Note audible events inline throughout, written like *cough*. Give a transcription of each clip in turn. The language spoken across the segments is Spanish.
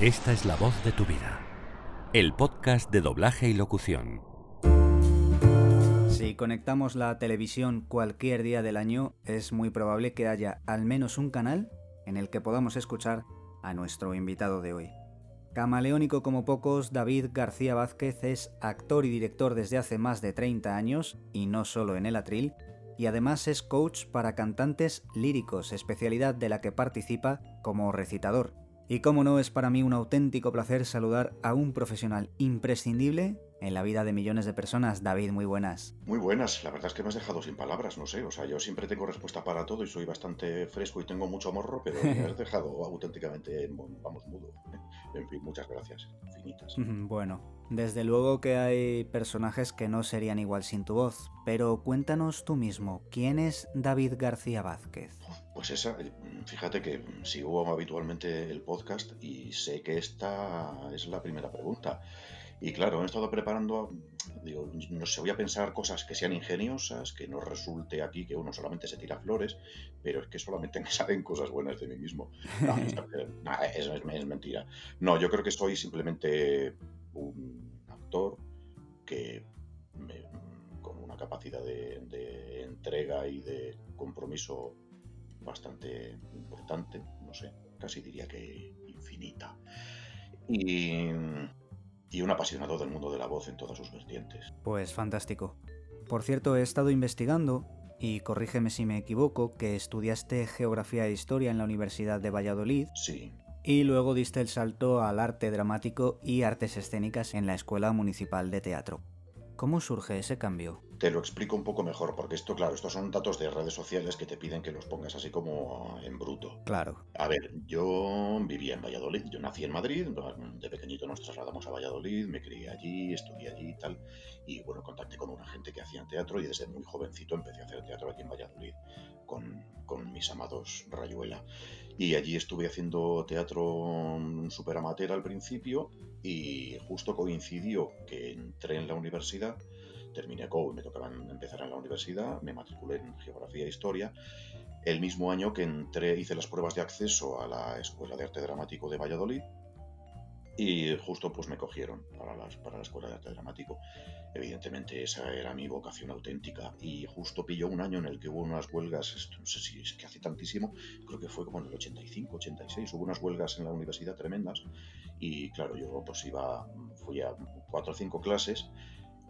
Esta es la voz de tu vida. El podcast de doblaje y locución. Si conectamos la televisión cualquier día del año, es muy probable que haya al menos un canal en el que podamos escuchar a nuestro invitado de hoy. Camaleónico como pocos, David García Vázquez es actor y director desde hace más de 30 años, y no solo en el atril, y además es coach para cantantes líricos, especialidad de la que participa como recitador. Y como no, es para mí un auténtico placer saludar a un profesional imprescindible en la vida de millones de personas. David, muy buenas. Muy buenas, la verdad es que me has dejado sin palabras, no sé, o sea, yo siempre tengo respuesta para todo y soy bastante fresco y tengo mucho morro, pero me has *laughs* dejado auténticamente, vamos, mudo. En fin, muchas gracias, infinitas. Bueno, desde luego que hay personajes que no serían igual sin tu voz, pero cuéntanos tú mismo, ¿quién es David García Vázquez? Pues esa, fíjate que sigo habitualmente el podcast y sé que esta es la primera pregunta. Y claro, he estado preparando, digo, no sé, voy a pensar cosas que sean ingeniosas, que no resulte aquí que uno solamente se tira flores, pero es que solamente *laughs* me salen cosas buenas de mí mismo. No, eso es, mentira. No, yo creo que soy simplemente un actor que con una capacidad de entrega y de compromiso bastante importante, no sé, casi diría que infinita. Y y un apasionado del mundo de la voz en todas sus vertientes. Pues fantástico. Por cierto, he estado investigando, y corrígeme si me equivoco, que estudiaste Geografía e Historia en la Universidad de Valladolid. Sí. Y luego diste el salto al arte dramático y artes escénicas en la Escuela Municipal de Teatro. ¿Cómo surge ese cambio? Te lo explico un poco mejor, porque esto, claro, estos son datos de redes sociales que te piden que los pongas así como en bruto. Claro. A ver, yo vivía en Valladolid, yo nací en Madrid, de pequeñito nos trasladamos a Valladolid, me crié allí, estudié allí y tal, y bueno, contacté con una gente que hacía teatro y desde muy jovencito empecé a hacer teatro aquí en Valladolid con, con mis amados Rayuela. Y allí estuve haciendo teatro súper amateur al principio y justo coincidió que entré en la universidad, terminé COU y me tocaba empezar en la universidad, me matriculé en Geografía e Historia. El mismo año que entré hice las pruebas de acceso a la Escuela de Arte Dramático de Valladolid y justo pues me cogieron para, las, para la Escuela de Arte Dramático. Evidentemente esa era mi vocación auténtica y justo pilló un año en el que hubo unas huelgas, no sé si es que hace tantísimo, creo que fue como en el 85, 86, hubo unas huelgas en la universidad tremendas y claro, yo pues iba, fui a cuatro o cinco clases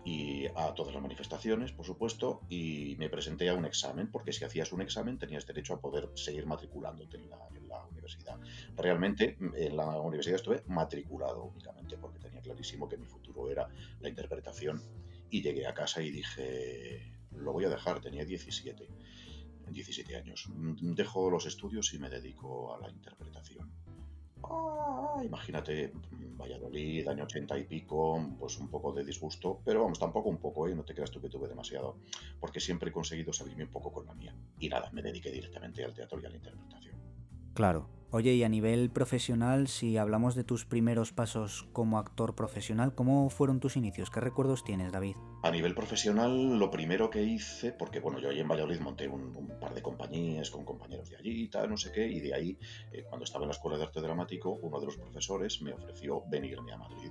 y a todas las manifestaciones, por supuesto, y me presenté a un examen, porque si hacías un examen tenías derecho a poder seguir matriculándote en la, universidad. Realmente en la universidad estuve matriculado únicamente porque tenía clarísimo que mi futuro era la interpretación y llegué a casa y dije, lo voy a dejar, tenía 17, 17 años, dejo los estudios y me dedico a la interpretación. Ah, imagínate, Valladolid, año 80 y pico, pues un poco de disgusto, pero vamos, tampoco un poco, ¿eh? no te creas tú que tuve demasiado, porque siempre he conseguido salirme un poco con la mía. Y nada, me dediqué directamente al teatro y a la interpretación. Claro. Oye, y a nivel profesional, si hablamos de tus primeros pasos como actor profesional, ¿cómo fueron tus inicios? ¿Qué recuerdos tienes, David? A nivel profesional, lo primero que hice, porque bueno, yo ahí en Valladolid monté un, par de compañías con compañeros de allí y tal, no sé qué, y de ahí, eh, cuando estaba en la Escuela de Arte Dramático, uno de los profesores me ofreció venirme a Madrid.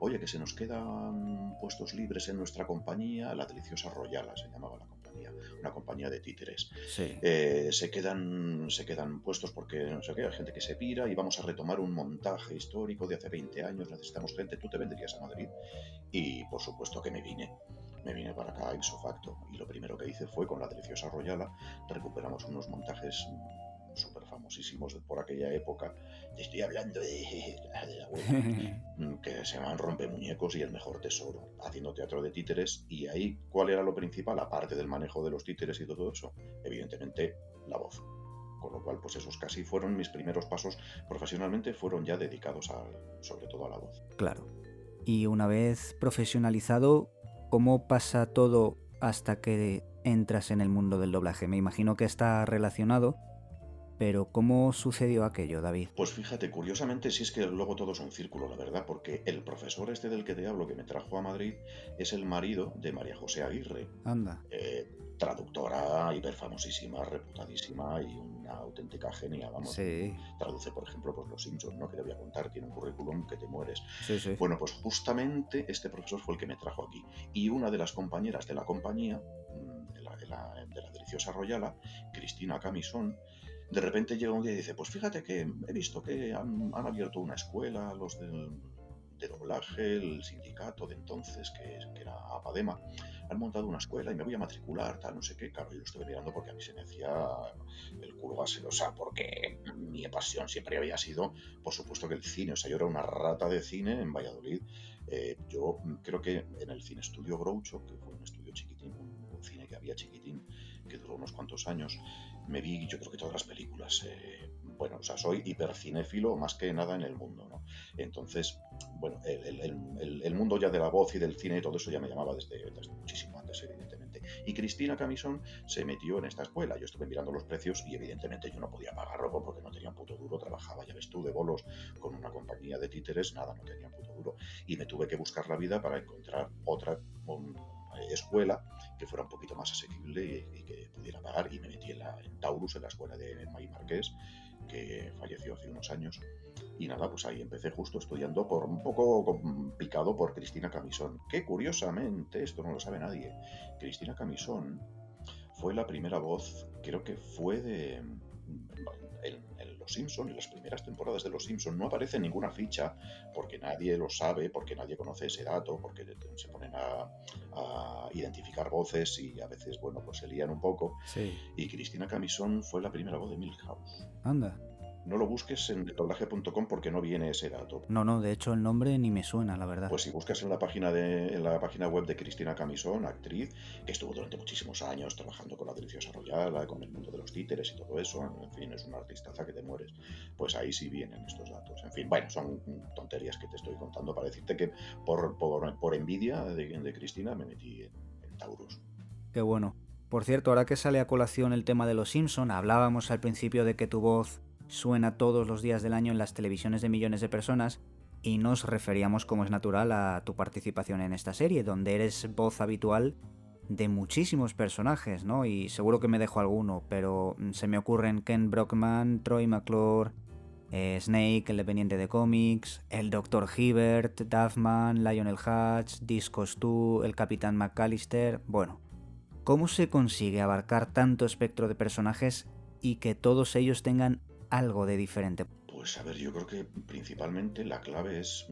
Oye, que se nos quedan puestos libres en nuestra compañía, la deliciosa Royala se llamaba la compañía una compañía de títeres. Eh, se, quedan, se quedan puestos porque no sé qué, hay gente que se pira y vamos a retomar un montaje histórico de hace 20 años, necesitamos gente, tú te vendrías a Madrid. Y por supuesto que me vine me vine para acá ipso facto y lo primero que hice fue con la deliciosa Royala recuperamos unos montajes súper famosísimos por aquella época. estoy hablando de, *laughs* la abuela, *laughs* que se llaman Rompemuñecos y El Mejor Tesoro, haciendo teatro de títeres. Y ahí, ¿cuál era lo principal? Aparte del manejo de los títeres y todo eso, evidentemente la voz. Con lo cual, pues esos casi fueron mis primeros pasos profesionalmente, fueron ya dedicados a, sobre todo a la voz. Claro. Y una vez profesionalizado, ¿cómo pasa todo hasta que entras en el mundo del doblaje? Me imagino que está relacionado pero ¿cómo sucedió aquello, David? Pues fíjate, curiosamente sí es que luego todo es un círculo, la verdad, porque el profesor este del que te hablo, que me trajo a Madrid, es el marido de María José Aguirre. Anda. Eh, traductora hiperfamosísima, reputadísima y un una auténtica genia, vamos. Sí. Traduce, por ejemplo, pues Los Simpsons, ¿no? Que le voy a contar, tiene un currículum que te mueres. Sí, sí. Bueno, pues justamente este profesor fue el que me trajo aquí. Y una de las compañeras de la compañía, mm, de la, de la- de la deliciosa Royala, Cristina Camisón, de repente llega un día y dice, pues fíjate que he visto que han, han abierto una escuela, los del, de doblaje, el sindicato de entonces, que, que era Apadema, han montado una escuela y me voy a matricular, tal, no sé qué. Claro, yo lo estuve mirando porque a mí se me hacía el culo gaseosa, porque mi pasión siempre había sido, por supuesto, que el cine. O sea, yo era una rata de cine en Valladolid. Eh, yo creo que en el Cine Estudio Groucho, que fue un estudio chiquitín, un, un cine que había chiquitín, que duró unos cuantos años, me vi, yo creo que todas las películas. eh, bueno, o sea, soy hipercinéfilo más que nada en el mundo, ¿no? Entonces, bueno, el, el- el- mundo ya de la voz y del cine y todo eso ya me llamaba desde, muchísimo antes, evidentemente. Y Cristina Camisón se metió en esta escuela. Yo estuve mirando los precios y evidentemente yo no podía pagarlo porque no tenía un puto duro. Trabajaba, ya ves tú, de bolos con una compañía de títeres, nada, no tenía un puto duro. Y me tuve que buscar la vida para encontrar otra escuela que fuera un poquito más asequible y, que pudiera pagar. Y me metí en, la, en Taurus, en la escuela de May Marqués, que falleció hace unos años. Y nada, pues ahí empecé justo estudiando por un poco picado por Cristina Camisón, que curiosamente, esto no lo sabe nadie, Cristina Camisón fue la primera voz, creo que fue de Los Simpson, en las primeras temporadas de Los Simpson no aparece ninguna ficha porque nadie lo sabe, porque nadie conoce ese dato, porque se ponen a, a identificar voces y a veces, bueno, pues se lían un poco. Sí. Y Cristina Camisón fue la primera voz de Milhouse. Anda. No lo busques en doblaje.com porque no viene ese dato. No, no, de hecho el nombre ni me suena, la verdad. Pues si buscas en la página de en la página web de Cristina Camisón, actriz, que estuvo durante muchísimos años trabajando con la deliciosa Royala, con el mundo de los títeres y todo eso, en fin, es una artistaza que te mueres. Pues ahí sí vienen estos datos. En fin, bueno, son tonterías que te estoy contando para decirte que por, por, por envidia de, de, Cristina me metí en, en Taurus. Qué bueno. Por cierto, ahora que sale a colación el tema de los Simpson, hablábamos al principio de que tu voz suena todos los días del año en las televisiones de millones de personas y nos referíamos, como es natural, a tu participación en esta serie, donde eres voz habitual de muchísimos personajes, ¿no? Y seguro que me dejo alguno, pero se me ocurren Ken Brockman, Troy McClure, eh, Snake, el dependiente de cómics, el Dr. Hibbert, Duffman, Lionel Hutch, Disco Stu, el Capitán McAllister, bueno. ¿Cómo se consigue abarcar tanto espectro de personajes y que todos ellos tengan algo de diferente? Pues a ver, yo creo que principalmente la clave es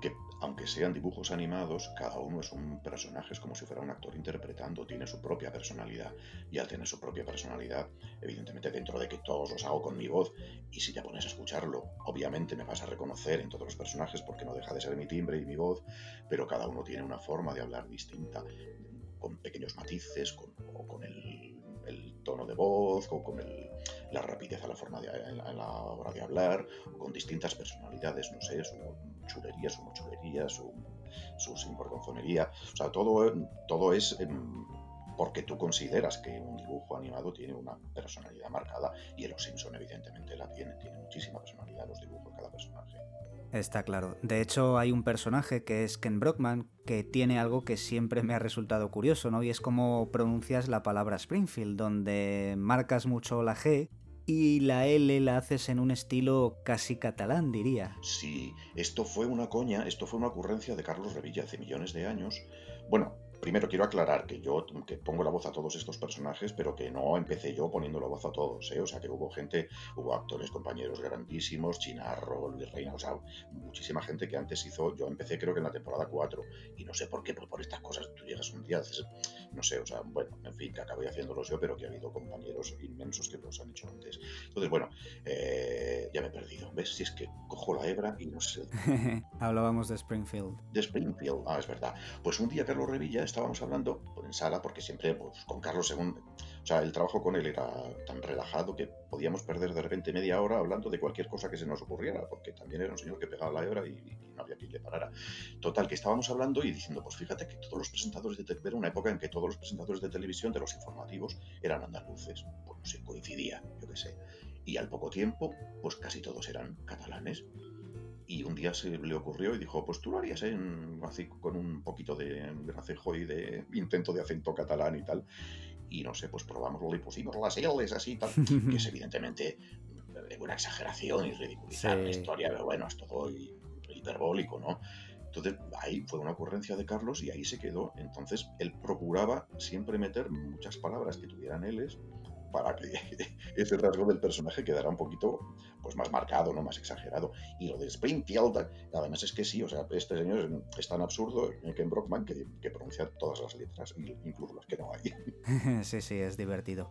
que aunque sean dibujos animados, cada uno es un personaje, es como si fuera un actor interpretando, tiene su propia personalidad. Y al tener su propia personalidad, evidentemente dentro de que todos los hago con mi voz, y si te pones a escucharlo, obviamente me vas a reconocer en todos los personajes porque no deja de ser mi timbre y mi voz, pero cada uno tiene una forma de hablar distinta, con pequeños matices, con, o con el el tono de voz, o con el, la rapidez a la forma de, a la hora de hablar, o con distintas personalidades, no sé, su chulería, su mochulería, su, su sinvergonzonería. O sea, todo, todo es eh, porque tú consideras que un dibujo animado tiene una personalidad marcada y en Los Simpson evidentemente la tiene, tiene muchísima personalidad los dibujos cada personaje. Está claro. De hecho, hay un personaje que es Ken Brockman que tiene algo que siempre me ha resultado curioso, ¿no? Y es cómo pronuncias la palabra Springfield, donde marcas mucho la G y la L la haces en un estilo casi catalán, diría. Sí, esto fue una coña, esto fue una ocurrencia de Carlos Revilla hace millones de años. Bueno, primero quiero aclarar que yo que pongo la voz a todos estos personajes, pero que no empecé yo poniendo la voz a todos, ¿eh? O sea, que hubo gente, hubo actores, compañeros grandísimos, Chinarro, Luis Reina, o sea, muchísima gente que antes hizo, yo empecé creo que en la temporada 4, y no sé por qué, pues por estas cosas tú llegas un día, haces, no sé, o sea, bueno, en fin, que acabé haciéndolos yo, pero que ha habido compañeros inmensos que los han hecho antes. Entonces, bueno, eh, ya me he perdido, ¿ves? Si es que cojo la hebra y no sé. *laughs* Hablábamos de Springfield. De Springfield, ah, es verdad. Pues un día Carlos Revilla estábamos hablando pues, en sala, porque siempre pues, con Carlos, según. O sea, el trabajo con él era tan relajado que podíamos perder de repente media hora hablando de cualquier cosa que se nos ocurriera, porque también era un señor que pegaba la hebra y, y no había quien le parara. Total, que estábamos hablando y diciendo, pues fíjate que todos los presentadores de televisión, era una época en que todos los presentadores de televisión, de los informativos, eran andaluces. Pues no sé, coincidía, yo qué sé. Y al poco tiempo, pues casi todos eran catalanes y un día se le ocurrió y dijo, pues tú lo harías en, así con un poquito de gracejo y de intento de acento catalán y tal. y no sé, pues probamos y pusimos las L's así, tal, que es *laughs* evidentemente una exageración y ridiculizar la historia, pero bueno, es todo hiperbólico, ¿no? Entonces ahí fue una ocurrencia de Carlos y ahí se quedó. Entonces él procuraba siempre meter muchas palabras que tuvieran L's para que *laughs* ese rasgo del personaje quedara un poquito pues más marcado, no más exagerado. Y lo de Springfield, además es que sí, o sea, este señor es tan absurdo, Ken Brockman, que, que pronuncia todas las letras, incluso las que no hay. *laughs* *laughs* sí, sí, es divertido.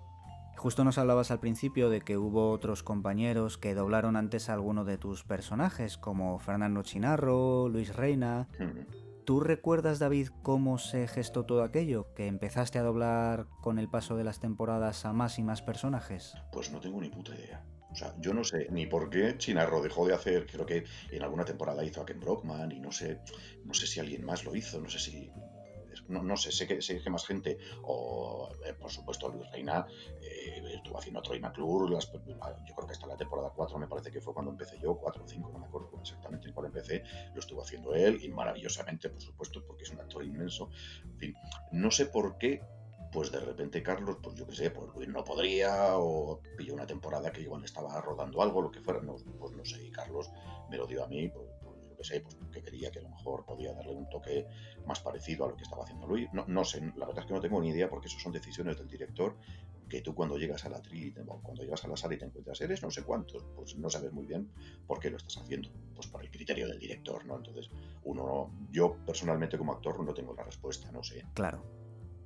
Justo nos hablabas al principio de que hubo otros compañeros que doblaron antes a alguno de tus personajes, como Fernando Chinarro, Luis Reina. ¿Tú recuerdas, David, cómo se gestó todo aquello? ¿Que empezaste a doblar con el paso de las temporadas a más y más personajes? Pues no tengo ni puta idea. O sea, yo no sé ni por qué Chinarro dejó de hacer, creo que en alguna temporada hizo a Ken Brockman y no sé, no sé si alguien más lo hizo, no sé si no, sé, sé que, sé que más gente, o eh, por supuesto Luis Reina, eh, estuvo haciendo Troy McClure, yo creo que hasta la temporada 4 me parece que fue cuando empecé yo, 4 o 5, no me acuerdo exactamente en cuál empecé, lo estuvo haciendo él y maravillosamente, por supuesto, porque es un actor inmenso. En fin, no sé por qué pues de repente Carlos, pues yo qué sé, pues no podría, o pilló una temporada que igual estaba rodando algo, lo que fuera, no, pues no sé, y Carlos me lo dio a mí, pues, que pues que quería que a lo mejor podía darle un toque más parecido a lo que estaba haciendo Luis. No, no sé, la verdad es que no tengo ni idea porque eso son decisiones del director que tú cuando llegas a la tri, cuando llegas a la sala y te encuentras, eres no sé cuántos, pues no sabes muy bien por qué lo estás haciendo, pues por el criterio del director, ¿no? Entonces, uno, yo personalmente como actor no tengo la respuesta, no sé. Claro.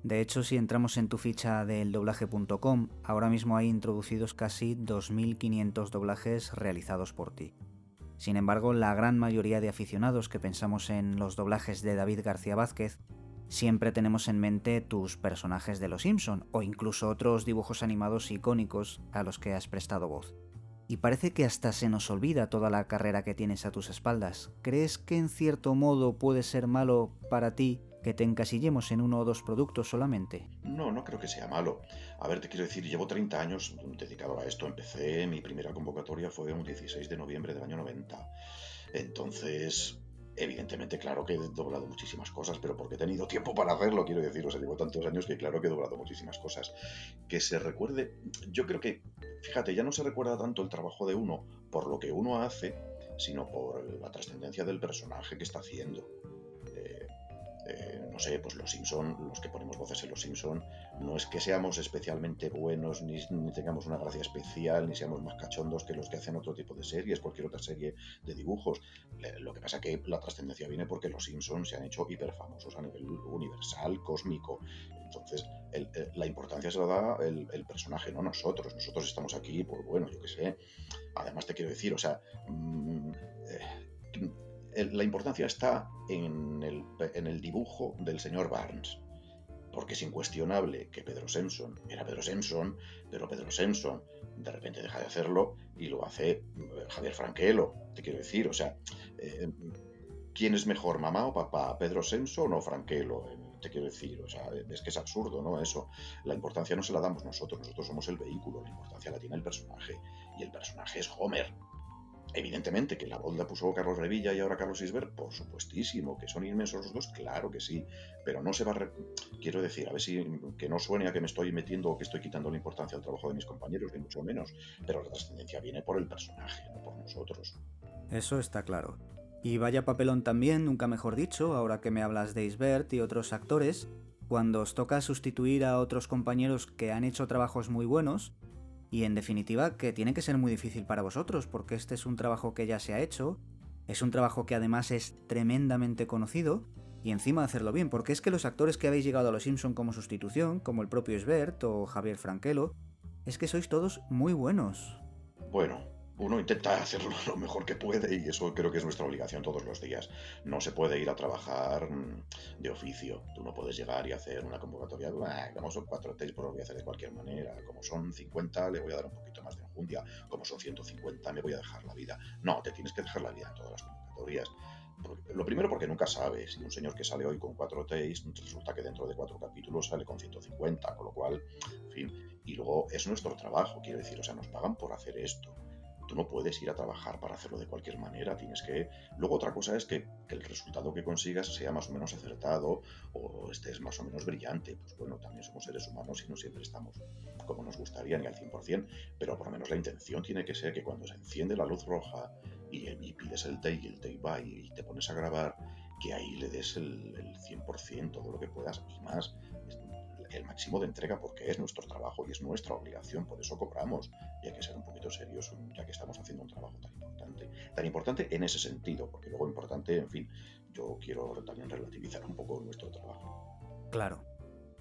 De hecho, si entramos en tu ficha del doblaje.com, ahora mismo hay introducidos casi 2.500 doblajes realizados por ti. Sin embargo, la gran mayoría de aficionados que pensamos en los doblajes de David García Vázquez siempre tenemos en mente tus personajes de Los Simpson o incluso otros dibujos animados icónicos a los que has prestado voz. Y parece que hasta se nos olvida toda la carrera que tienes a tus espaldas. ¿Crees que en cierto modo puede ser malo para ti que te encasillemos en uno o dos productos solamente? No, no creo que sea malo. A ver, te quiero decir, llevo 30 años dedicado a esto. Empecé, mi primera convocatoria fue un 16 de noviembre del año 90. Entonces, evidentemente, claro que he doblado muchísimas cosas, pero porque he tenido tiempo para hacerlo, quiero decir, o sea, llevo tantos años que claro que he doblado muchísimas cosas. Que se recuerde, yo creo que, fíjate, ya no se recuerda tanto el trabajo de uno por lo que uno hace, sino por la trascendencia del personaje que está haciendo. Eh, no sé, pues los Simpson, los que ponemos voces en los Simpson, no es que seamos especialmente buenos, ni, tengamos una gracia especial, ni seamos más cachondos que los que hacen otro tipo de series, cualquier otra serie de dibujos. Lo que pasa que la trascendencia viene porque los Simpsons se han hecho hiper famosos a nivel universal, cósmico. Entonces, la importancia se la da el, personaje, no nosotros. Nosotros estamos aquí, pues bueno, yo qué sé. Además te quiero decir, o sea, mm, eh, la importancia está en el, dibujo del señor Barnes porque es incuestionable que Pedro Simpson era Pedro Simpson, pero Pedro Simpson de repente deja de hacerlo y lo hace eh, Javier Franquelo, te quiero decir, o sea, eh, ¿quién es mejor, mamá o papá, Pedro Simpson o Franquelo? Eh, te quiero decir, o sea, es que es absurdo, ¿no? Eso, la importancia no se la damos nosotros, nosotros somos el vehículo, la importancia la tiene el personaje, y el personaje es Homer, Evidentemente que la voz la puso Carlos Revilla y ahora Carlos Isber, por supuestísimo, que son inmensos los dos, claro que sí, pero no se va a... Quiero decir, a ver si que no suene a que me estoy metiendo o que estoy quitando la importancia al trabajo de mis compañeros, ni mucho menos, pero la trascendencia viene por el personaje, no por nosotros. Eso está claro. Y vaya papelón también, nunca mejor dicho, ahora que me hablas de Isbert y otros actores, cuando os toca sustituir a otros compañeros que han hecho trabajos muy buenos, y en definitiva que tiene que ser muy difícil para vosotros, porque este es un trabajo que ya se ha hecho, es un trabajo que además es tremendamente conocido, y encima hacerlo bien, porque es que los actores que habéis llegado a Los Simpson como sustitución, como el propio Sbert o Javier Franquelo, es que sois todos muy buenos. Bueno, uno intenta hacerlo *laughs* lo mejor que puede y eso creo que es nuestra obligación todos los días. No se puede ir a trabajar mm, de oficio. Tú no puedes llegar y hacer una convocatoria. Como son cuatro test, pues lo voy a hacer de cualquier manera. Como son 50, le voy a dar un poquito más de enjundia. Como son 150, me voy a dejar la vida. No, te tienes que dejar la vida en todas las convocatorias. Lo primero porque nunca sabes. Si un señor que sale hoy con cuatro T's, resulta que dentro de cuatro capítulos sale con 150, con lo cual, en fin. Y luego es nuestro trabajo, quiero decir, o sea, nos pagan por hacer esto Tú no puedes ir a trabajar para hacerlo de cualquier manera, tienes que... Luego otra cosa es que, que, el resultado que consigas sea más o menos acertado o estés más o menos brillante. Pues bueno, también somos seres humanos y no siempre estamos como nos gustaría ni al 100%, pero por lo menos la intención tiene que ser que cuando se enciende la luz roja y, pides el take y el take va y, te pones a grabar, que ahí le des el, el 100%, todo lo que puedas y más el máximo de entrega porque es nuestro trabajo y es nuestra obligación, por eso cobramos y hay que ser un poquito serios ya que estamos haciendo un trabajo tan importante. Tan importante en ese sentido, porque luego importante, en fin, yo quiero también relativizar un poco nuestro trabajo. Claro.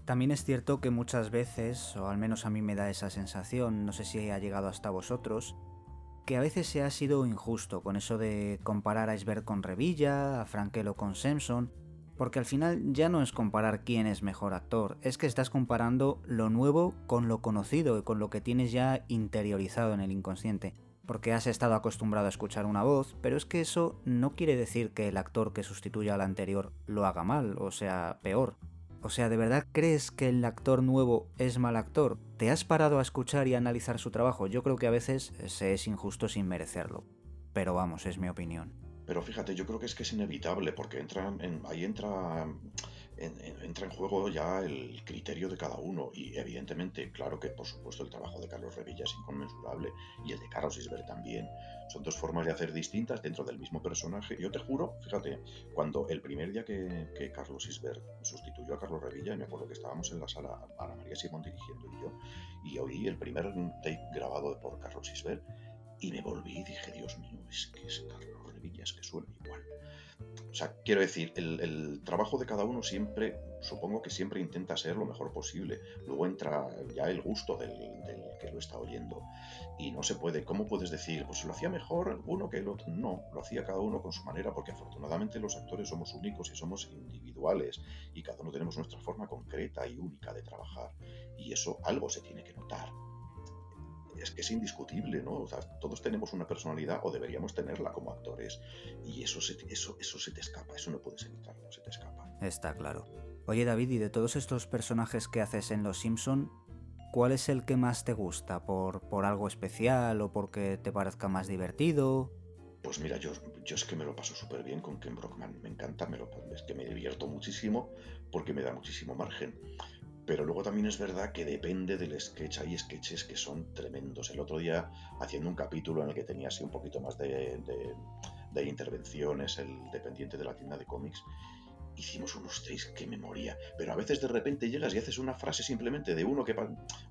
También es cierto que muchas veces, o al menos a mí me da esa sensación, no sé si ha llegado hasta vosotros, que a veces se ha sido injusto con eso de comparar a Iceberg con Revilla, a Frankello con Simpson, porque al final ya no es comparar quién es mejor actor, es que estás comparando lo nuevo con lo conocido y con lo que tienes ya interiorizado en el inconsciente. Porque has estado acostumbrado a escuchar una voz, pero es que eso no quiere decir que el actor que sustituya al anterior lo haga mal, o sea, peor. O sea, ¿de verdad crees que el actor nuevo es mal actor? ¿Te has parado a escuchar y analizar su trabajo? Yo creo que a veces se es injusto sin merecerlo. Pero vamos, es mi opinión. Pero fíjate, yo creo que es que es inevitable, porque entra ahí entra en, entra en juego ya el criterio de cada uno. Y evidentemente, claro que por supuesto el trabajo de Carlos Revilla es inconmensurable y el de Carlos Isber también. Son dos formas de hacer distintas dentro del mismo personaje. Yo te juro, fíjate, cuando el primer día que, Carlos Isber sustituyó a Carlos Revilla, me acuerdo que estábamos en la sala Ana María Simón dirigiendo y yo, y oí el primer take grabado por Carlos Isber y me volví y dije, Dios mío, es que es Carlos Revillas que suena igual. O sea, quiero decir, el, trabajo de cada uno siempre, supongo que siempre intenta ser lo mejor posible. Luego entra ya el gusto del, que lo está oyendo. Y no se puede, ¿cómo puedes decir? Pues lo hacía mejor uno que el otro. No, lo hacía cada uno con su manera, porque afortunadamente los actores somos únicos y somos individuales. Y cada uno tenemos nuestra forma concreta y única de trabajar. Y eso algo se tiene que notar es que es indiscutible, ¿no? O sea, todos tenemos una personalidad o deberíamos tenerla como actores y eso se, eso, eso se te escapa, eso no puedes evitarlo, se te escapa. Está claro. Oye David, y de todos estos personajes que haces en Los Simpson, ¿cuál es el que más te gusta? ¿Por, por algo especial o porque te parezca más divertido? Pues mira, yo, yo es que me lo paso súper bien con Ken Brockman, me encanta, me lo, es que me divierto muchísimo porque me da muchísimo margen. Pero luego también es verdad que depende del sketch. Hay sketches que son tremendos. El otro día, haciendo un capítulo en el que tenía así un poquito más de, de, de intervenciones, el dependiente de la tienda de cómics, hicimos unos seis que me moría. Pero a veces de repente llegas y haces una frase simplemente de uno que,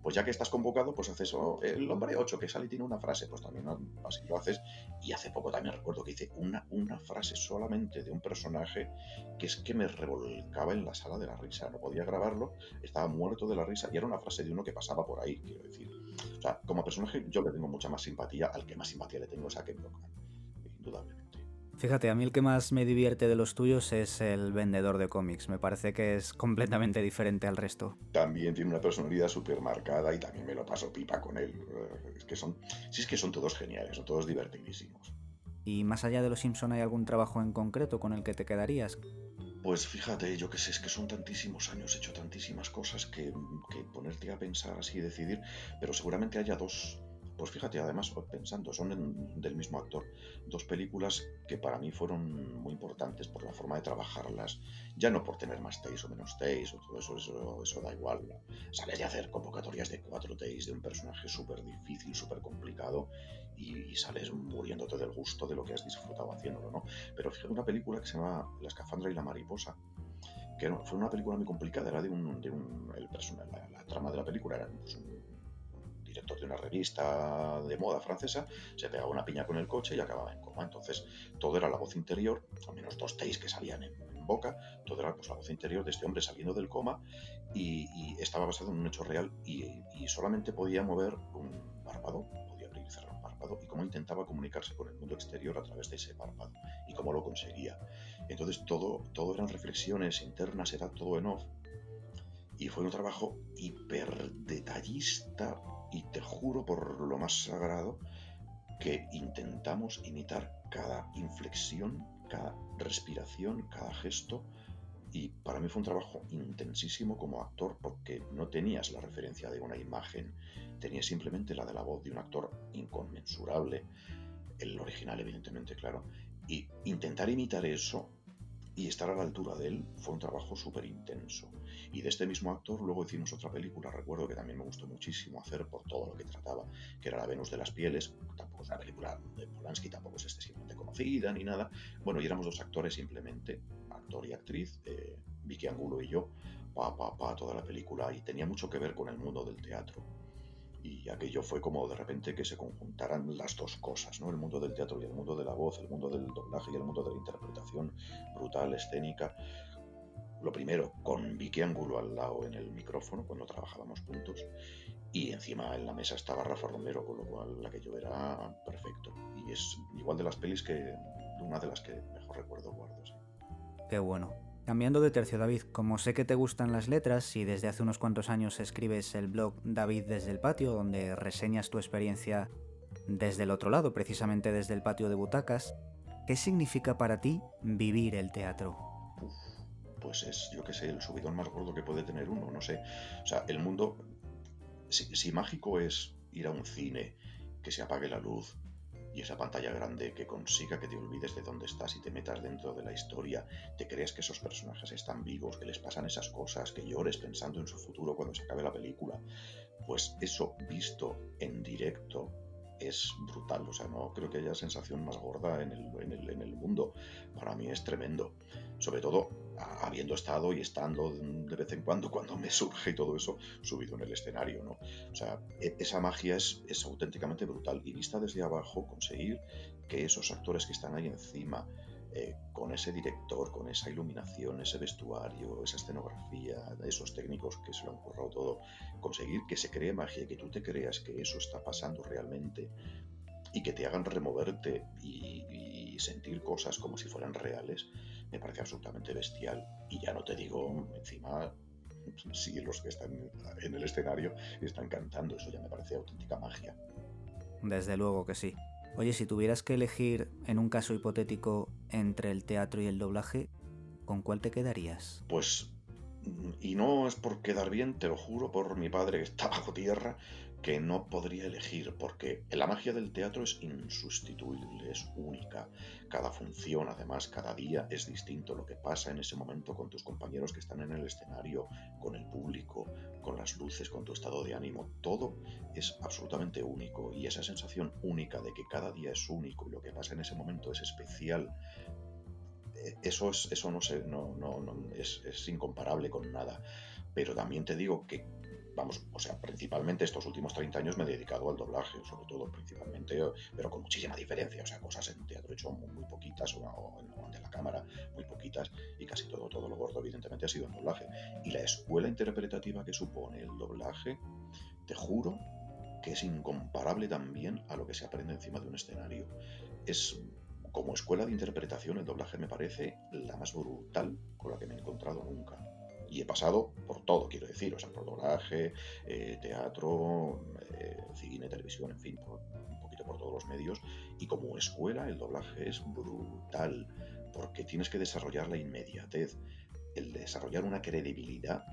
pues ya que estás convocado, pues haces oh, el hombre 8 que sale y tiene una frase, pues también así lo haces. Y hace poco también recuerdo que hice una, una frase solamente de un personaje que es que me revolcaba en la sala de la risa. No podía grabarlo, estaba muerto de la risa y era una frase de uno que pasaba por ahí, quiero decir. O sea, como personaje yo le tengo mucha más simpatía, al que más simpatía le tengo es a Ken Brockman, indudablemente. Fíjate, a mí el que más me divierte de los tuyos es el vendedor de cómics. Me parece que es completamente diferente al resto. También tiene una personalidad súper marcada y también me lo paso pipa con él. Es que son, sí es que son todos geniales, son todos divertidísimos. ¿Y más allá de los Simpson hay algún trabajo en concreto con el que te quedarías? Pues fíjate, yo que sé, es que son tantísimos años, he hecho tantísimas cosas que, que ponerte a pensar así y decidir, pero seguramente haya dos, pues fíjate, además, pensando, son del mismo actor, dos películas que para mí fueron muy importantes por la forma de trabajarlas, ya no por tener más takes o menos takes o todo eso, eso, eso da igual. Sales de hacer convocatorias de cuatro takes de un personaje súper difícil, súper complicado y, sales muriéndote del gusto de lo que has disfrutado haciéndolo, ¿no? Pero fíjate, una película que se llama La escafandra y la mariposa, que fue una película muy complicada, era de un, de un el personal, la, trama de la película era pues, un director de una revista de moda francesa, se pegaba una piña con el coche y acababa en coma. Entonces, todo era la voz interior, al menos dos teis que salían en, boca, todo era pues, la voz interior de este hombre saliendo del coma y, estaba basado en un hecho real y, solamente podía mover un párpado, podía abrir y cerrar un párpado y cómo intentaba comunicarse con el mundo exterior a través de ese párpado y cómo lo conseguía. Entonces, todo, todo eran reflexiones internas, era todo en off y fue un trabajo hiper detallista y te juro por lo más sagrado que intentamos imitar cada inflexión, cada respiración, cada gesto. Y para mí fue un trabajo intensísimo como actor porque no tenías la referencia de una imagen, tenías simplemente la de la voz de un actor inconmensurable, el original evidentemente, claro, y intentar imitar eso y estar a la altura de él fue un trabajo súper intenso. Y de este mismo actor luego hicimos otra película, recuerdo que también me gustó muchísimo hacer por todo lo que trataba, que era La Venus de las Pieles, tampoco es una película de Polanski, tampoco es excesivamente conocida ni nada. Bueno, y éramos dos actores simplemente, actor y actriz, eh, Vicky Angulo y yo, pa, pa, pa, toda la película, y tenía mucho que ver con el mundo del teatro y aquello fue como de repente que se conjuntaran las dos cosas, ¿no? El mundo del teatro y el mundo de la voz, el mundo del doblaje y el mundo de la interpretación brutal, escénica. Lo primero, con Vicky Angulo al lado en el micrófono cuando trabajábamos juntos y encima en la mesa estaba Rafa Romero, con lo cual aquello era perfecto. Y es igual de las pelis que una de las que mejor recuerdo guardo. Qué bueno. Cambiando de tercio, David, como sé que te gustan las letras y desde hace unos cuantos años escribes el blog David desde el patio, donde reseñas tu experiencia desde el otro lado, precisamente desde el patio de butacas, ¿qué significa para ti vivir el teatro? pues es, yo qué sé, el subidón más gordo que puede tener uno, no sé. O sea, el mundo, si mágico es ir a un cine, que se apague la luz, y esa pantalla grande que consiga que te olvides de dónde estás y te metas dentro de la historia, te creas que esos personajes están vivos, que les pasan esas cosas, que llores pensando en su futuro cuando se acabe la película, pues eso visto en directo es brutal, o sea, no creo que haya sensación más gorda en el, en el, mundo. Para mí es tremendo, sobre todo habiendo estado y estando de vez en cuando, cuando me surge y todo eso, subido en el escenario, ¿no? O sea, e, esa magia es, es auténticamente brutal y vista desde abajo, conseguir que esos actores que están ahí encima, eh, con ese director, con esa iluminación, ese vestuario, esa escenografía, esos técnicos que se lo han currado todo, conseguir que se cree magia, que tú te creas que eso está pasando realmente y que te hagan removerte y, y sentir cosas como si fueran reales, me parece absolutamente bestial. Y ya no te digo, encima, si los que están en el escenario están cantando, eso ya me parece auténtica magia. Desde luego que sí. Oye, si tuvieras que elegir en un caso hipotético entre el teatro y el doblaje, ¿con cuál te quedarías? Pues, y no es por quedar bien, te lo juro, por mi padre que está bajo tierra, que no podría elegir, porque la magia del teatro es insustituible, es única. Cada función, además, cada día es distinto. Lo que pasa en ese momento con tus compañeros que están en el escenario, con el público, con las luces, con tu estado de ánimo, todo es absolutamente único. Y esa sensación única de que cada día es único y lo que pasa en ese momento es especial, eh, eso, es, eso no, sé, no, no, es, es incomparable con nada. Pero también te digo que vamos, o sea, principalmente estos últimos 30 años me he dedicado al doblaje, sobre todo, principalmente, pero con muchísima diferencia, o sea, cosas en teatro he hecho muy, poquitas, o, en, de la cámara, muy poquitas, y casi todo, todo lo gordo, evidentemente, ha sido en doblaje. Y la escuela interpretativa que supone el doblaje, te juro que es incomparable también a lo que se aprende encima de un escenario. Es como escuela de interpretación, el doblaje me parece la más brutal con la que me he encontrado nunca y he pasado por todo, quiero decir, o sea, por doblaje, eh, teatro, eh, cine, televisión, en fin, un poquito por todos los medios. Y como escuela, el doblaje es brutal, porque tienes que desarrollar la inmediatez, el desarrollar una credibilidad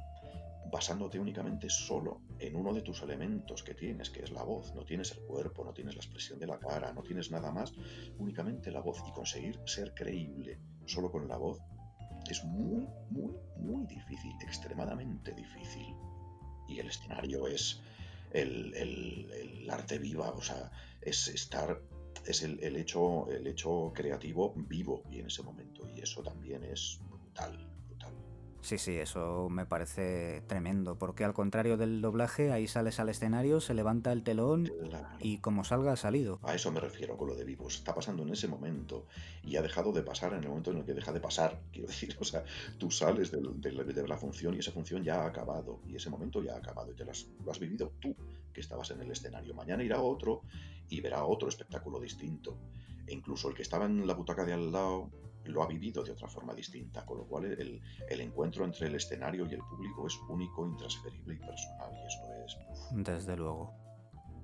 basándote únicamente solo en uno de tus elementos que tienes, que es la voz. No tienes el cuerpo, no tienes la expresión de la cara, no tienes nada más, únicamente la voz. Y conseguir ser creíble solo con la voz es muy, muy, muy difícil, extremadamente difícil. Y el escenario es el, arte viva, o sea, es estar, es el, el, hecho, el hecho creativo vivo y en ese momento. Y eso también es brutal. Sí, sí, eso me parece tremendo, porque al contrario del doblaje, ahí sales al escenario, se levanta el telón y como salga ha salido. A eso me refiero con lo de vivos. Está pasando en ese momento y ha dejado de pasar en el momento en el que deja de pasar. *laughs* Quiero decir, o sea, tú sales de, la función y esa función ya ha acabado y ese momento ya ha acabado y te lo has vivido tú que estabas en el escenario. Mañana irá otro y verá otro espectáculo distinto. E incluso el que estaba en la butaca de al lado lo ha vivido de otra forma distinta, con lo cual el, encuentro entre el escenario y el público es único, intransferible y personal, y eso es... Desde luego.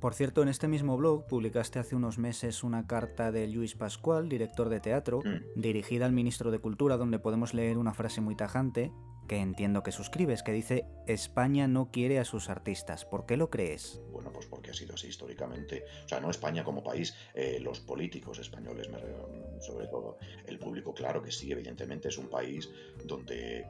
Por cierto, en este mismo blog publicaste hace unos meses una carta de Luis Pascual, director de teatro, Mm. dirigida al ministro de Cultura, donde podemos leer una frase muy tajante que entiendo que suscribes, que dice España no quiere a sus artistas. ¿Por qué lo crees? Bueno, pues porque ha sido así históricamente. O sea, no España como país, eh, los políticos españoles, re- sobre todo el público, claro que sí, evidentemente es un país donde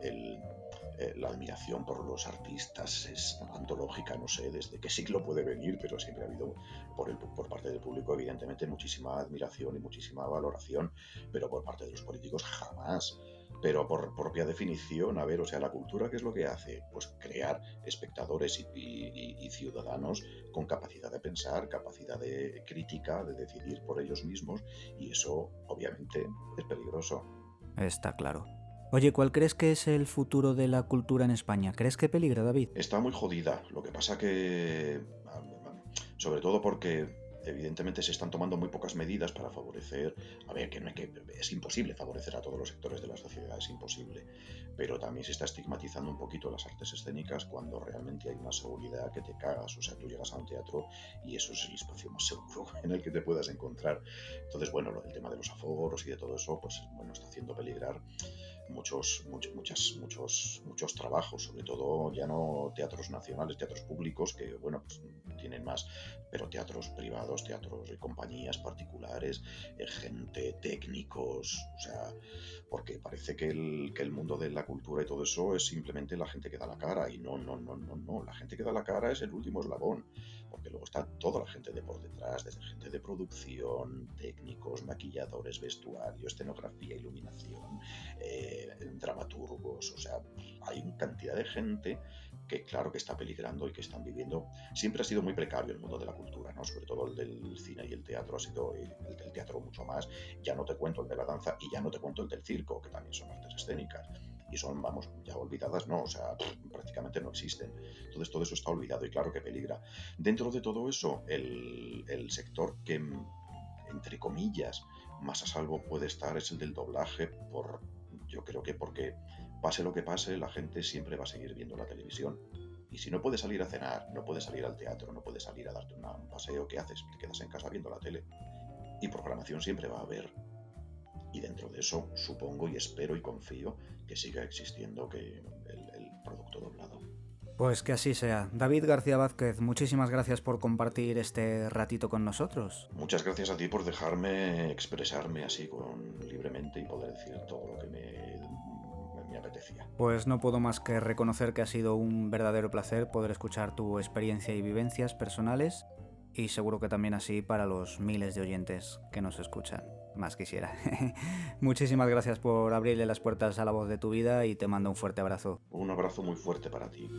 eh, la admiración por los artistas es antológica, no sé desde qué siglo puede venir, pero siempre ha habido por, el, por parte del público, evidentemente, muchísima admiración y muchísima valoración, pero por parte de los políticos jamás. Pero por propia definición, a ver, o sea, la cultura, ¿qué es lo que hace? Pues crear espectadores y, y- y ciudadanos con capacidad de pensar, capacidad de crítica, de decidir por ellos mismos, y eso, obviamente, es peligroso. Está claro. Oye, ¿cuál crees que es el futuro de la cultura en España? ¿Crees que peligra, David? Está muy jodida. Lo que pasa que, sobre todo porque evidentemente se están tomando muy pocas medidas para favorecer, a ver, que no hay que, es imposible favorecer a todos los sectores de la sociedad, es imposible, pero también se está estigmatizando un poquito las artes escénicas cuando realmente hay una seguridad que te cagas, o sea, tú llegas a un teatro y eso es el espacio más seguro *laughs* en el que te puedas encontrar. Entonces, bueno, del tema de los aforos y de todo eso, pues bueno, está haciendo peligrar muchos, muchos, muchas, muchos, muchos trabajos, sobre todo ya no teatros nacionales, teatros públicos que, bueno, pues tienen más, pero teatros privados, teatros de compañías particulares, eh, gente, técnicos, o sea, porque parece que el, que el mundo de la cultura y todo eso es simplemente la gente que da la cara y no, no, no, no, no, la gente que da la cara es el último eslabón, porque luego está toda la gente de por detrás, desde gente de producción, técnicos, maquilladores, vestuario, escenografía, iluminación, eh, dramaturgos, o sea, hay una cantidad de gente que claro que está peligrando y que están viviendo. Siempre ha sido muy precario el mundo de la cultura, ¿no? Sobre todo el del cine y el teatro ha sido el, el del teatro mucho más. Ya no te cuento el de la danza y ya no te cuento el del circo, que también son artes escénicas. Y son, vamos, ya olvidadas, no, o sea, prácticamente no existen. Entonces todo eso está olvidado y claro que peligra. Dentro de todo eso, el, el sector que, entre comillas, más a salvo puede estar es el del doblaje, por, yo creo que porque pase lo que pase, la gente siempre va a seguir viendo la televisión. Y si no puedes salir a cenar, no puedes salir al teatro, no puedes salir a darte una- un paseo, ¿qué haces? Te quedas en casa viendo la tele. Y programación siempre va a haber. Y dentro de eso, supongo y espero y confío que siga existiendo que el, el producto doblado. Pues que así sea. David García Vázquez, muchísimas gracias por compartir este ratito con nosotros. Muchas gracias a ti por dejarme expresarme así con libremente y poder decir todo lo que me, me- me apetecía. Pues no puedo más que reconocer que ha sido un verdadero placer poder escuchar tu experiencia y vivencias personales y seguro que también así para los miles de oyentes que nos escuchan. Más quisiera. *laughs* Muchísimas gracias por abrirle las puertas a la voz de tu vida y te mando un fuerte abrazo. Un abrazo muy fuerte para ti.